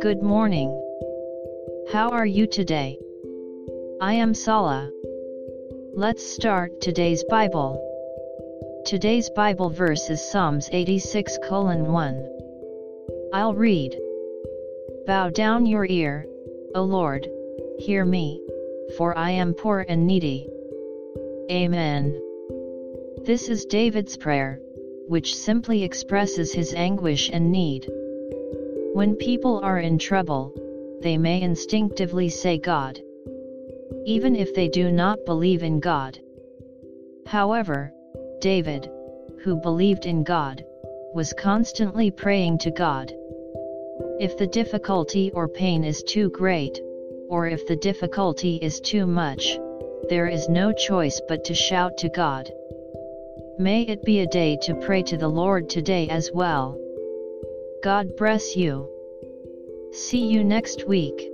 Good morning. How are you today? I am Sala. Let's start today's Bible. Today's Bible verse is Psalms 86 1. I'll read. Bow down your ear, O Lord, hear me, for I am poor and needy. Amen. This is David's prayer, which simply expresses his anguish and need. When people are in trouble, they may instinctively say God. Even if they do not believe in God. However, David, who believed in God, was constantly praying to God. If the difficulty or pain is too great, or if the difficulty is too much, there is no choice but to shout to God. May it be a day to pray to the Lord today as well. God bless you. See you next week.